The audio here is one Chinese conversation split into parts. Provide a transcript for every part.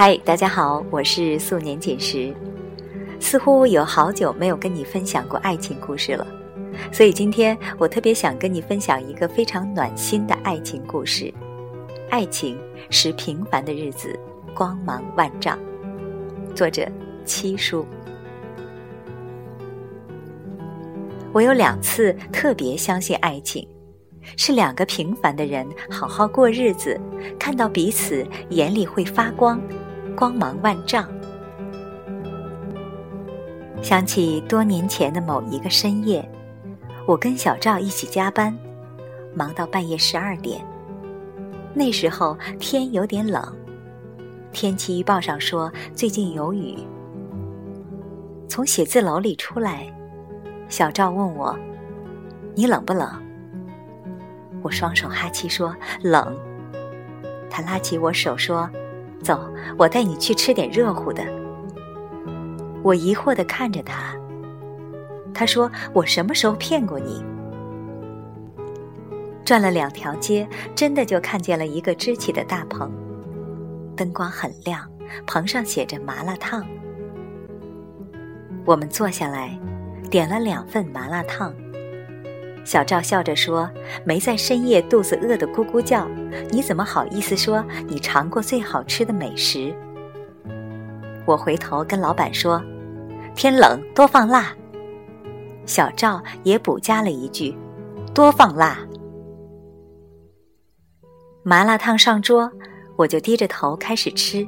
嗨，大家好，我是素年锦时。似乎有好久没有跟你分享过爱情故事了，所以今天我特别想跟你分享一个非常暖心的爱情故事。爱情使平凡的日子光芒万丈。作者七叔。我有两次特别相信爱情，是两个平凡的人好好过日子，看到彼此眼里会发光。光芒万丈。想起多年前的某一个深夜，我跟小赵一起加班，忙到半夜十二点。那时候天有点冷，天气预报上说最近有雨。从写字楼里出来，小赵问我：“你冷不冷？”我双手哈气说：“冷。”他拉起我手说。走，我带你去吃点热乎的。我疑惑的看着他，他说：“我什么时候骗过你？”转了两条街，真的就看见了一个支起的大棚，灯光很亮，棚上写着麻辣烫。我们坐下来，点了两份麻辣烫。小赵笑着说：“没在深夜肚子饿得咕咕叫，你怎么好意思说你尝过最好吃的美食？”我回头跟老板说：“天冷多放辣。”小赵也补加了一句：“多放辣。”麻辣烫上桌，我就低着头开始吃，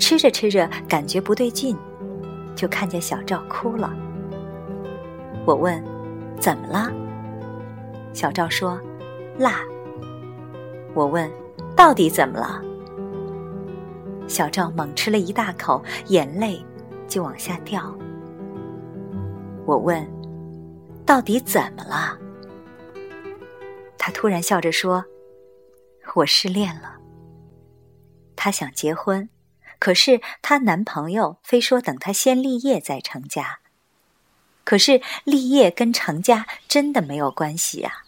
吃着吃着感觉不对劲，就看见小赵哭了。我问：“怎么了？”小赵说：“辣。”我问：“到底怎么了？”小赵猛吃了一大口，眼泪就往下掉。我问：“到底怎么了？”他突然笑着说：“我失恋了。”她想结婚，可是她男朋友非说等她先立业再成家。可是立业跟成家真的没有关系呀。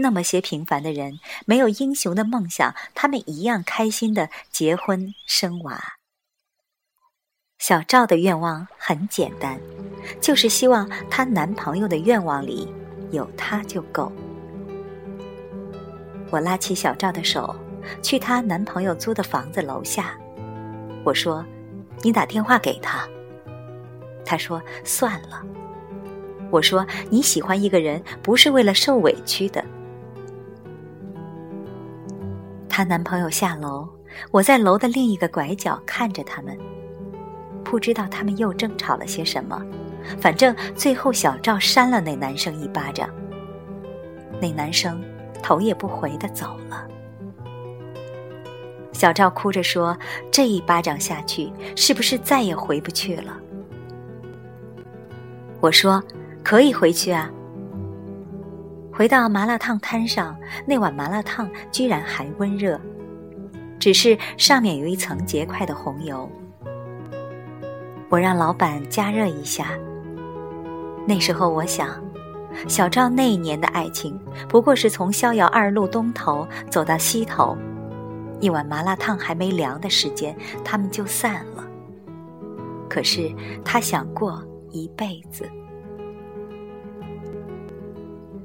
那么些平凡的人，没有英雄的梦想，他们一样开心的结婚生娃。小赵的愿望很简单，就是希望她男朋友的愿望里有她就够。我拉起小赵的手，去她男朋友租的房子楼下。我说：“你打电话给他。”他说：“算了。”我说：“你喜欢一个人，不是为了受委屈的。”她男朋友下楼，我在楼的另一个拐角看着他们，不知道他们又争吵了些什么。反正最后小赵扇了那男生一巴掌，那男生头也不回的走了。小赵哭着说：“这一巴掌下去，是不是再也回不去了？”我说：“可以回去啊。”回到麻辣烫摊上，那碗麻辣烫居然还温热，只是上面有一层结块的红油。我让老板加热一下。那时候我想，小赵那一年的爱情不过是从逍遥二路东头走到西头，一碗麻辣烫还没凉的时间，他们就散了。可是他想过一辈子。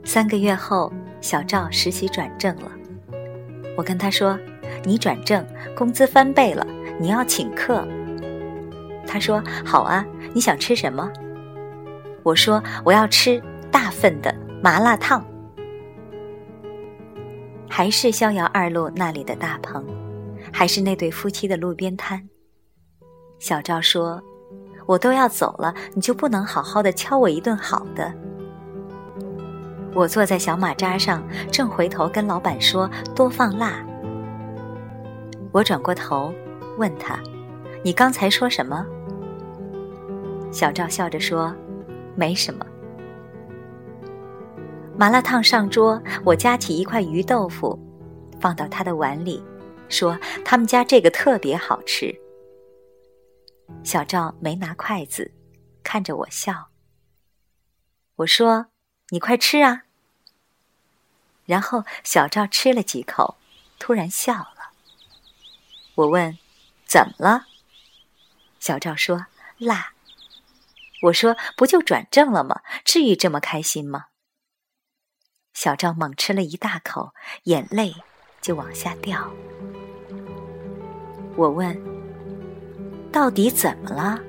三个月后，小赵实习转正了。我跟他说：“你转正，工资翻倍了，你要请客。”他说：“好啊，你想吃什么？”我说：“我要吃大份的麻辣烫。”还是逍遥二路那里的大棚，还是那对夫妻的路边摊。小赵说：“我都要走了，你就不能好好的敲我一顿好的？”我坐在小马扎上，正回头跟老板说多放辣。我转过头问他：“你刚才说什么？”小赵笑着说：“没什么。”麻辣烫上桌，我夹起一块鱼豆腐，放到他的碗里，说：“他们家这个特别好吃。”小赵没拿筷子，看着我笑。我说。你快吃啊！然后小赵吃了几口，突然笑了。我问：“怎么了？小赵说：“辣。”我说：“不就转正了吗？至于这么开心吗？”小赵猛吃了一大口，眼泪就往下掉。我问：“到底怎么了？”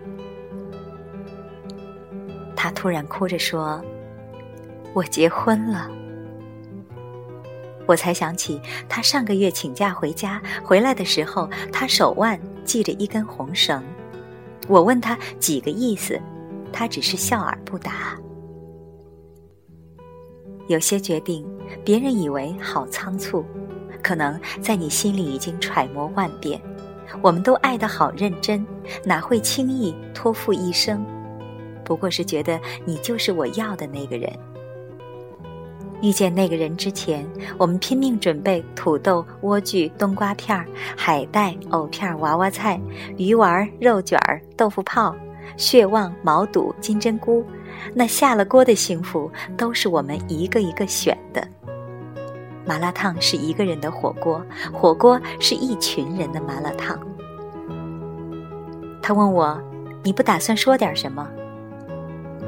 他突然哭着说：“我结婚了。”我才想起他上个月请假回家，回来的时候他手腕系着一根红绳。我问他几个意思，他只是笑而不答。有些决定，别人以为好仓促，可能在你心里已经揣摩万遍。我们都爱得好认真，哪会轻易托付一生？不过是觉得你就是我要的那个人。遇见那个人之前，我们拼命准备土豆、莴苣、冬瓜片、海带、藕片、娃娃菜、鱼丸、肉卷、豆腐泡、血旺、毛肚、金针菇。那下了锅的幸福，都是我们一个一个选的。麻辣烫是一个人的火锅，火锅是一群人的麻辣烫。他问我：“你不打算说点什么？”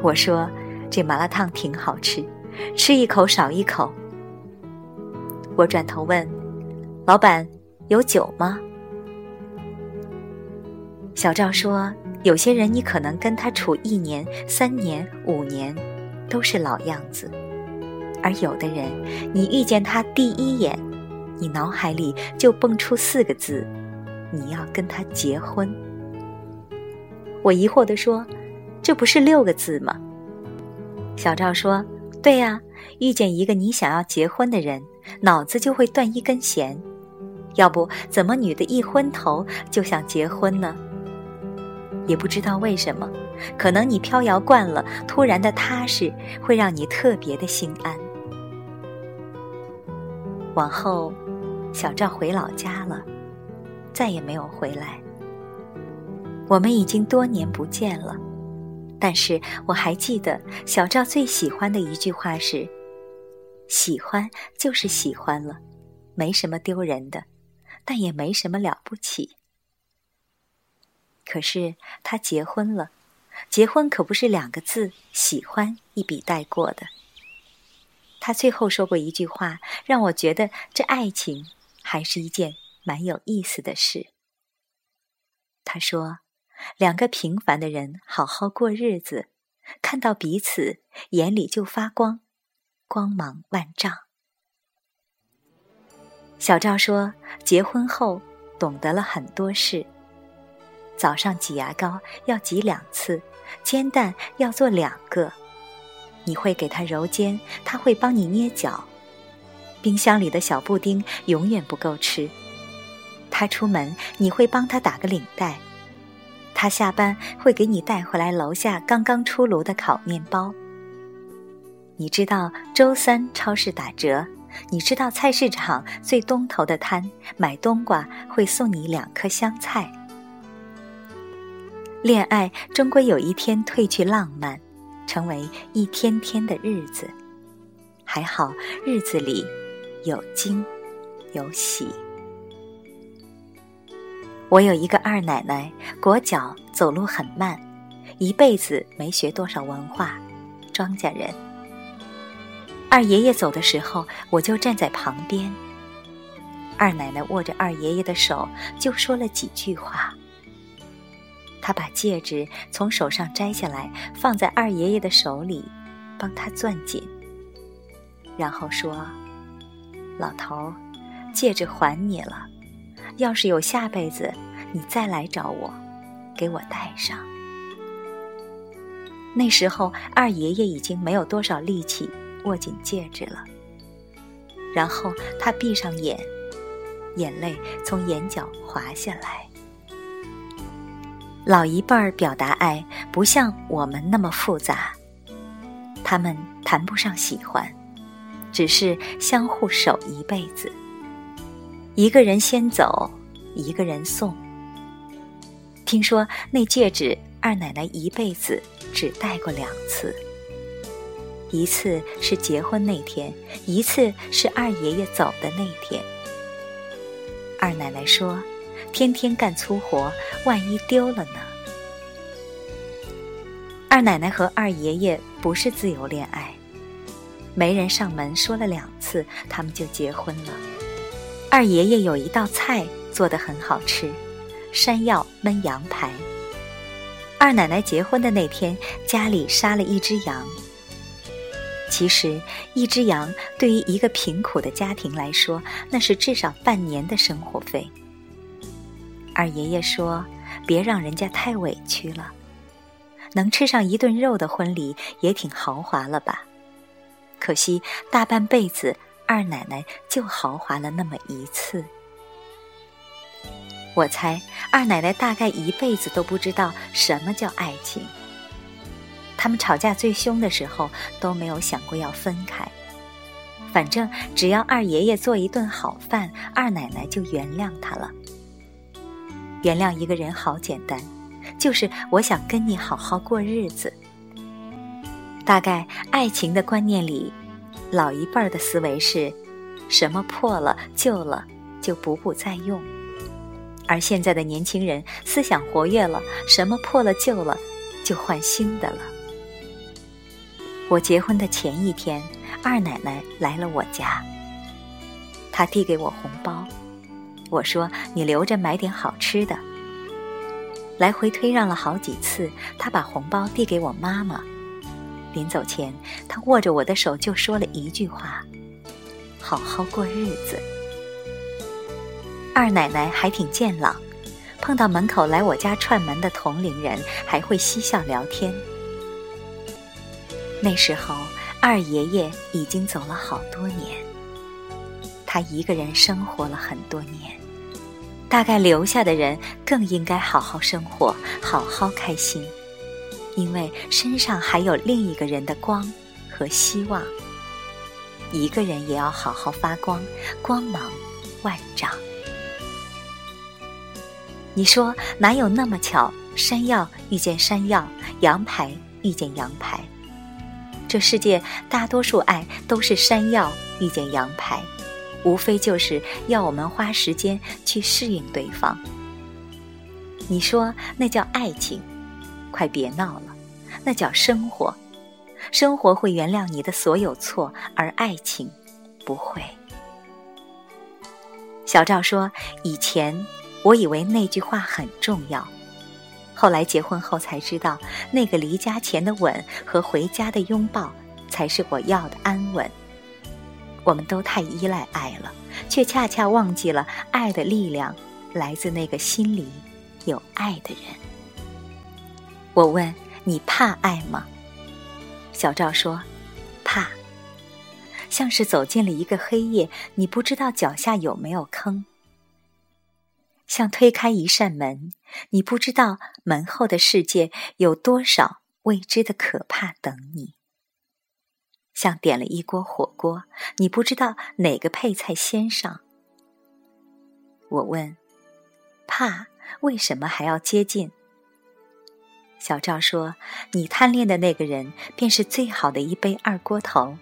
我说：“这麻辣烫挺好吃。”吃一口少一口。我转头问：“老板，有酒吗？”小赵说：“有些人你可能跟他处一年、三年、五年，都是老样子；而有的人，你遇见他第一眼，你脑海里就蹦出四个字：你要跟他结婚。”我疑惑地说：“这不是六个字吗？”小赵说。对呀，遇见一个你想要结婚的人，脑子就会断一根弦。要不怎么女的一昏头就想结婚呢？也不知道为什么，可能你飘摇惯了，突然的踏实会让你特别的心安。往后，小赵回老家了，再也没有回来。我们已经多年不见了。但是我还记得小赵最喜欢的一句话是：“喜欢就是喜欢了，没什么丢人的，但也没什么了不起。”可是他结婚了，结婚可不是两个字“喜欢”一笔带过的。他最后说过一句话，让我觉得这爱情还是一件蛮有意思的事。他说。两个平凡的人好好过日子，看到彼此眼里就发光，光芒万丈。小赵说，结婚后懂得了很多事：早上挤牙膏要挤两次，煎蛋要做两个。你会给他揉肩，他会帮你捏脚。冰箱里的小布丁永远不够吃，他出门你会帮他打个领带。他下班会给你带回来楼下刚刚出炉的烤面包。你知道周三超市打折，你知道菜市场最东头的摊买冬瓜会送你两颗香菜。恋爱终归有一天褪去浪漫，成为一天天的日子。还好日子里有惊有喜。我有一个二奶奶，裹脚，走路很慢，一辈子没学多少文化，庄稼人。二爷爷走的时候，我就站在旁边。二奶奶握着二爷爷的手，就说了几句话。他把戒指从手上摘下来，放在二爷爷的手里，帮他攥紧，然后说：“老头，戒指还你了。”要是有下辈子，你再来找我，给我戴上。那时候二爷爷已经没有多少力气握紧戒指了。然后他闭上眼，眼泪从眼角滑下来。老一辈儿表达爱不像我们那么复杂，他们谈不上喜欢，只是相互守一辈子。一个人先走，一个人送。听说那戒指，二奶奶一辈子只戴过两次，一次是结婚那天，一次是二爷爷走的那天。二奶奶说，天天干粗活，万一丢了呢？二奶奶和二爷爷不是自由恋爱，媒人上门说了两次，他们就结婚了。二爷爷有一道菜做得很好吃，山药焖羊排。二奶奶结婚的那天，家里杀了一只羊。其实，一只羊对于一个贫苦的家庭来说，那是至少半年的生活费。二爷爷说：“别让人家太委屈了，能吃上一顿肉的婚礼也挺豪华了吧？可惜大半辈子，二奶奶就豪华了那么一次。我猜，二奶奶大概一辈子都不知道什么叫爱情。”他们吵架最凶的时候都没有想过要分开，反正只要二爷爷做一顿好饭，二奶奶就原谅他了。原谅一个人好简单，就是我想跟你好好过日子。大概爱情的观念里，老一辈儿的思维是，什么破了旧了就补补再用，而现在的年轻人思想活跃了，什么破了旧了就换新的了。我结婚的前一天，二奶奶来了我家。她递给我红包，我说：“你留着买点好吃的。”来回推让了好几次，她把红包递给我妈妈。临走前，他握着我的手就说了一句话：“好好过日子。”二奶奶还挺健朗，碰到门口来我家串门的同龄人，还会嬉笑聊天。那时候，二爷爷已经走了好多年，他一个人生活了很多年。大概留下的人更应该好好生活，好好开心，因为身上还有另一个人的光和希望。一个人也要好好发光，光芒万丈。你说哪有那么巧？山药遇见山药，羊排遇见羊排。这世界大多数爱都是山药遇见羊排，无非就是要我们花时间去适应对方。你说那叫爱情？快别闹了，那叫生活。生活会原谅你的所有错，而爱情不会。小赵说：“以前我以为那句话很重要。”后来结婚后才知道，那个离家前的吻和回家的拥抱，才是我要的安稳。我们都太依赖爱了，却恰恰忘记了爱的力量来自那个心里有爱的人。我问你怕爱吗？小赵说，怕，像是走进了一个黑夜，你不知道脚下有没有坑。像推开一扇门，你不知道门后的世界有多少未知的可怕等你；像点了一锅火锅，你不知道哪个配菜先上。我问：怕为什么还要接近？小赵说：你贪恋的那个人，便是最好的一杯二锅头，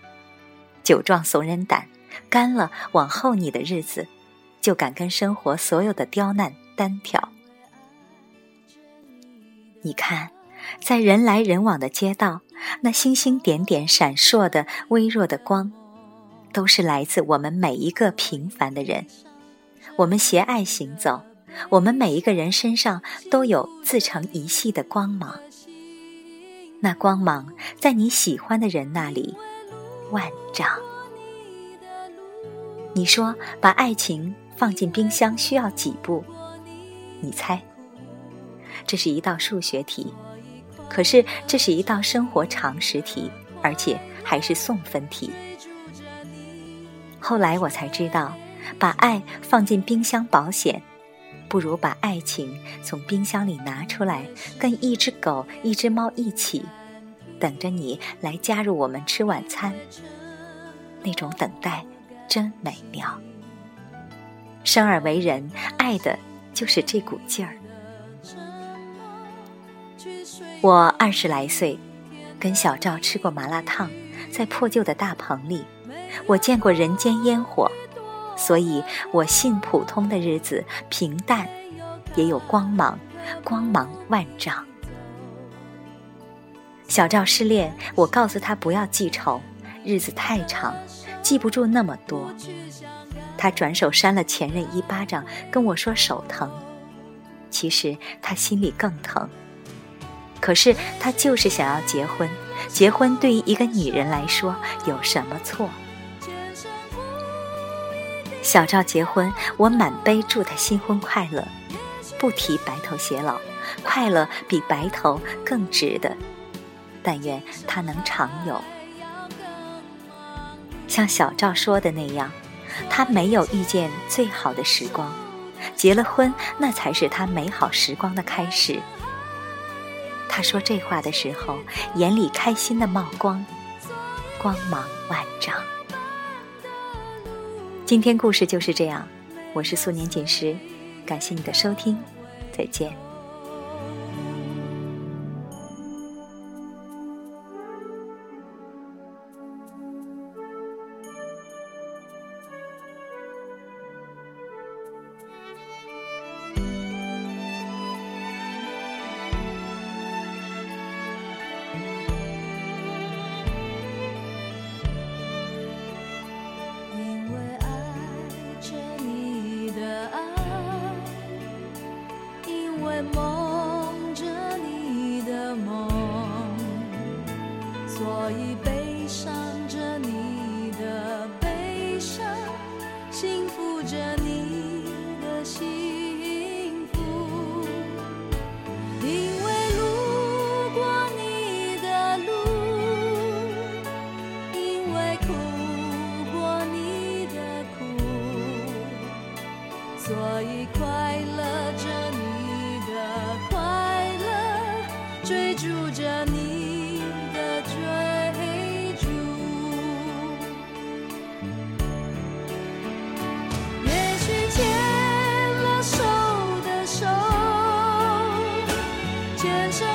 酒壮怂人胆，干了往后你的日子。就敢跟生活所有的刁难单挑。你看，在人来人往的街道，那星星点点闪烁的微弱的光，都是来自我们每一个平凡的人。我们携爱行走，我们每一个人身上都有自成一系的光芒。那光芒在你喜欢的人那里万丈。你说，把爱情。放进冰箱需要几步？你猜？这是一道数学题，可是这是一道生活常识题，而且还是送分题。后来我才知道，把爱放进冰箱保险，不如把爱情从冰箱里拿出来，跟一只狗、一只猫一起，等着你来加入我们吃晚餐。那种等待真美妙。生而为人，爱的就是这股劲儿。我二十来岁，跟小赵吃过麻辣烫，在破旧的大棚里，我见过人间烟火，所以我信普通的日子平淡，也有光芒，光芒万丈。小赵失恋，我告诉他不要记仇，日子太长，记不住那么多。他转手扇了前任一巴掌，跟我说手疼。其实他心里更疼。可是他就是想要结婚，结婚对于一个女人来说有什么错？小赵结婚，我满杯祝他新婚快乐，不提白头偕老，快乐比白头更值得。但愿他能常有。像小赵说的那样，他没有遇见最好的时光，结了婚，那才是他美好时光的开始。他说这话的时候，眼里开心的冒光，光芒万丈。今天故事就是这样，我是素年锦时，感谢你的收听，再见。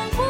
生。